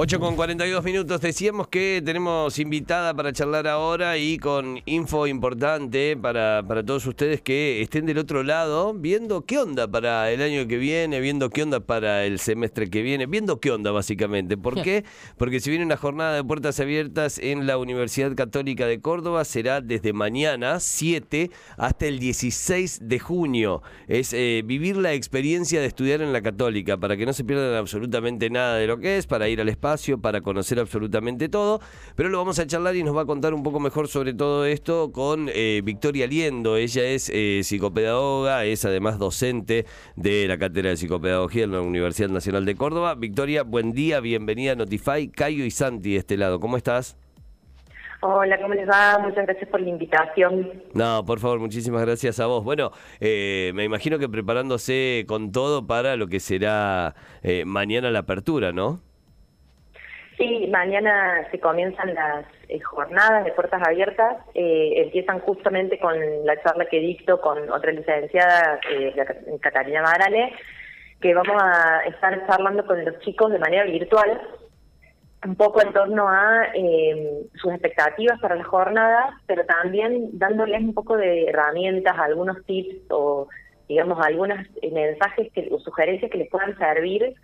8 con 42 minutos. Decíamos que tenemos invitada para charlar ahora y con info importante para, para todos ustedes que estén del otro lado, viendo qué onda para el año que viene, viendo qué onda para el semestre que viene, viendo qué onda básicamente. ¿Por qué? Porque si viene una jornada de puertas abiertas en la Universidad Católica de Córdoba, será desde mañana 7 hasta el 16 de junio. Es eh, vivir la experiencia de estudiar en la Católica, para que no se pierdan absolutamente nada de lo que es, para ir al espacio para conocer absolutamente todo, pero lo vamos a charlar y nos va a contar un poco mejor sobre todo esto con eh, Victoria Liendo. Ella es eh, psicopedagoga, es además docente de la Cátedra de Psicopedagogía en la Universidad Nacional de Córdoba. Victoria, buen día, bienvenida a Notify. Cayo y Santi de este lado, ¿cómo estás? Hola, ¿cómo les va? Muchas gracias por la invitación. No, por favor, muchísimas gracias a vos. Bueno, eh, me imagino que preparándose con todo para lo que será mañana la apertura, ¿no? Sí, mañana se comienzan las eh, jornadas de puertas abiertas. Eh, empiezan justamente con la charla que dicto con otra licenciada, eh, Catalina Marale, que vamos a estar charlando con los chicos de manera virtual, un poco en torno a eh, sus expectativas para las jornadas, pero también dándoles un poco de herramientas, algunos tips o, digamos, algunos mensajes que, o sugerencias que les puedan servir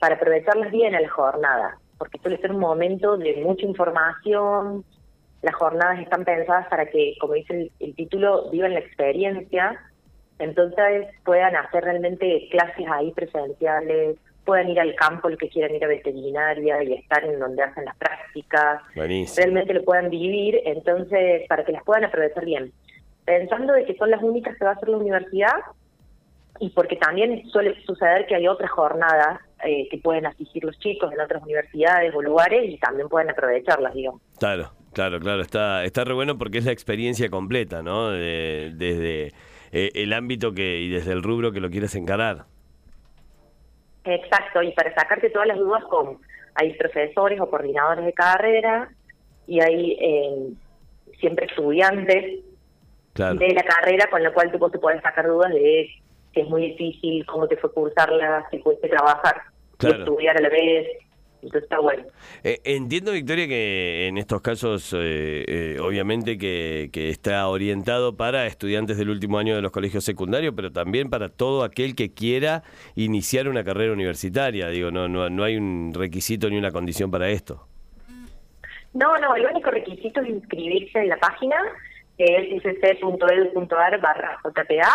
para aprovecharlas bien a la jornada porque suele ser un momento de mucha información, las jornadas están pensadas para que, como dice el, título, vivan la experiencia, entonces puedan hacer realmente clases ahí presenciales, puedan ir al campo los que quieran ir a veterinaria y estar en donde hacen las prácticas, realmente lo puedan vivir, entonces para que las puedan aprovechar bien. Pensando de que son las únicas que va a hacer la universidad y porque también suele suceder que hay otras jornadas eh, que pueden asistir los chicos en otras universidades o lugares y también pueden aprovecharlas, digamos. Claro, claro, claro. Está, está re bueno porque es la experiencia completa, ¿no? desde eh, el ámbito que y desde el rubro que lo quieres encarar. Exacto, y para sacarte todas las dudas con hay profesores o coordinadores de carrera y hay eh, siempre estudiantes de la carrera con lo cual tú te puedes sacar dudas de si es muy difícil, cómo te fue cursarla, si pudiste trabajar estudiar a la vez. Entonces está bueno. Eh, entiendo, Victoria, que en estos casos, eh, eh, obviamente que, está orientado para estudiantes del último año de los colegios secundarios, pero también para todo aquel que quiera iniciar una carrera universitaria. Digo, no, no, no hay un requisito ni una condición para esto. No, no, el único requisito es inscribirse en la página, que es icc.edu.ar barra JPA,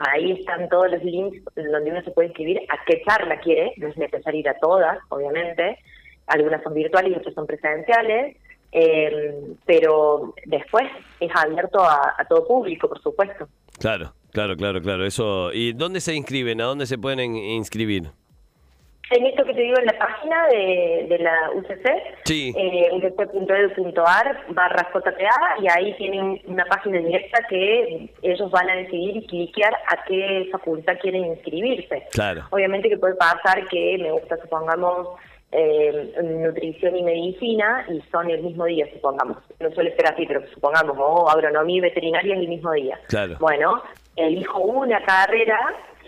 Ahí están todos los links donde uno se puede inscribir a qué charla quiere, no es necesario ir a todas, obviamente, algunas son virtuales y otras son presenciales, eh, pero después es abierto a, a todo público, por supuesto. Claro, claro, claro, claro. Eso. ¿Y dónde se inscriben? ¿A dónde se pueden inscribir? En esto que te digo en la página de, de la UCC, sí. eh, ucc.edu.ar barra JPA, y ahí tienen una página directa que ellos van a decidir y cliquear a qué facultad quieren inscribirse. Claro. Obviamente que puede pasar que me gusta, supongamos, eh, nutrición y medicina y son el mismo día, supongamos. No suele ser así, pero supongamos, o agronomía y veterinaria es el mismo día. Claro. Bueno, elijo una carrera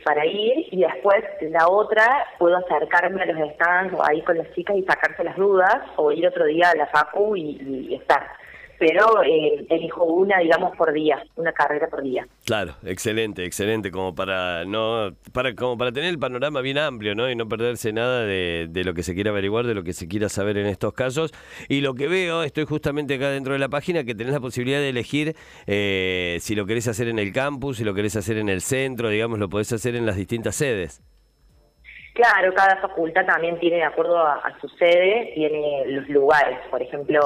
para ir y después la otra puedo acercarme a los stands o ahí con las chicas y sacarse las dudas o ir otro día a la facu y estar pero eh, elijo una, digamos, por día, una carrera por día. Claro, excelente, excelente, como para no, para como para tener el panorama bien amplio, ¿no? Y no perderse nada de, lo que se quiera averiguar, de lo que se quiera saber en estos casos. Y lo que veo, estoy justamente acá dentro de la página, que tenés la posibilidad de elegir eh, si lo querés hacer en el campus, si lo querés hacer en el centro, digamos, lo podés hacer en las distintas sedes. Claro, cada facultad también tiene, de acuerdo a, su sede, tiene los lugares. Por ejemplo,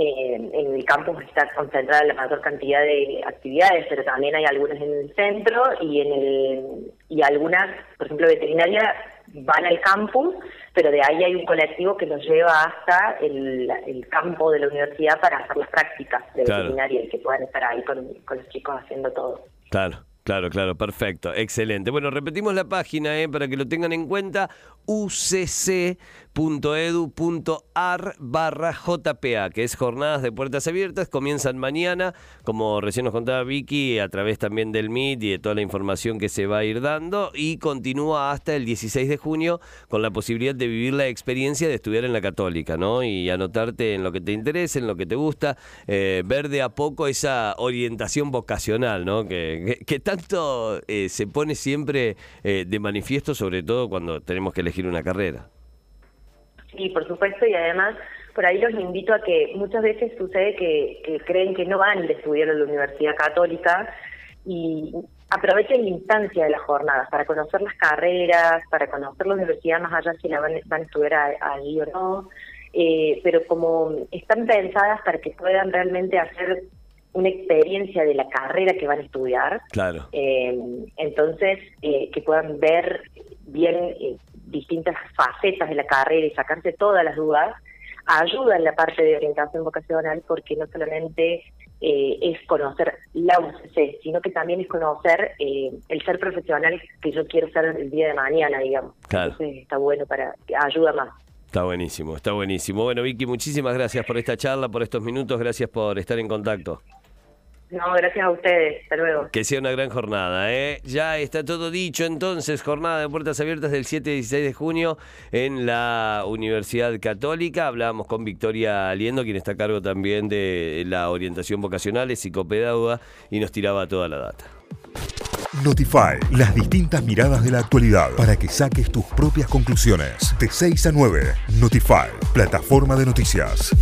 en el campus está concentrada la mayor cantidad de actividades, pero también hay algunas en el centro y en el y algunas, por ejemplo, veterinaria van al campus, pero de ahí hay un colectivo que los lleva hasta el, campo de la universidad para hacer las prácticas de veterinaria y que puedan estar ahí con, con los chicos haciendo todo. Claro. Claro, claro, perfecto, excelente. Bueno, repetimos la página eh, para que lo tengan en cuenta, ucc.edu.ar .edu.ar barra JPA, que es Jornadas de Puertas Abiertas, comienzan mañana, como recién nos contaba Vicky, a través también del MIT y de toda la información que se va a ir dando, y continúa hasta el 16 de junio con la posibilidad de vivir la experiencia de estudiar en la católica, ¿no? Y anotarte en lo que te interesa, en lo que te gusta, eh, ver de a poco esa orientación vocacional, ¿no? Que, que, tanto eh, se pone siempre eh, de manifiesto, sobre todo cuando tenemos que elegir una carrera. Sí, por supuesto, y además por ahí los invito a que muchas veces sucede que, creen que no van a estudiar en la Universidad Católica y aprovechen la instancia de las jornadas para conocer las carreras, para conocer la universidad más allá si la van, a estudiar ahí o no, eh, pero como están pensadas para que puedan realmente hacer una experiencia de la carrera que van a estudiar. Claro. Eh, entonces, eh, que puedan ver bien eh, distintas facetas de la carrera y sacarse todas las dudas, ayuda en la parte de orientación vocacional porque no solamente eh, es conocer la UCC, sino que también es conocer eh, el ser profesional que yo quiero ser el día de mañana, digamos. Claro. Entonces está bueno para, ayuda más. Está buenísimo, está buenísimo. Bueno, Vicky, muchísimas gracias por esta charla, por estos minutos, gracias por estar en contacto. No, gracias a ustedes. Hasta luego. Que sea una gran jornada. ¿eh? Ya está todo dicho entonces. Jornada de puertas abiertas del 7 y 16 de junio en la Universidad Católica. Hablábamos con Victoria Aliendo, quien está a cargo también de la orientación vocacional, es psicopedagoga y nos tiraba toda la data. Notify, las distintas miradas de la actualidad para que saques tus propias conclusiones. De 6 a 9, Notify, plataforma de noticias.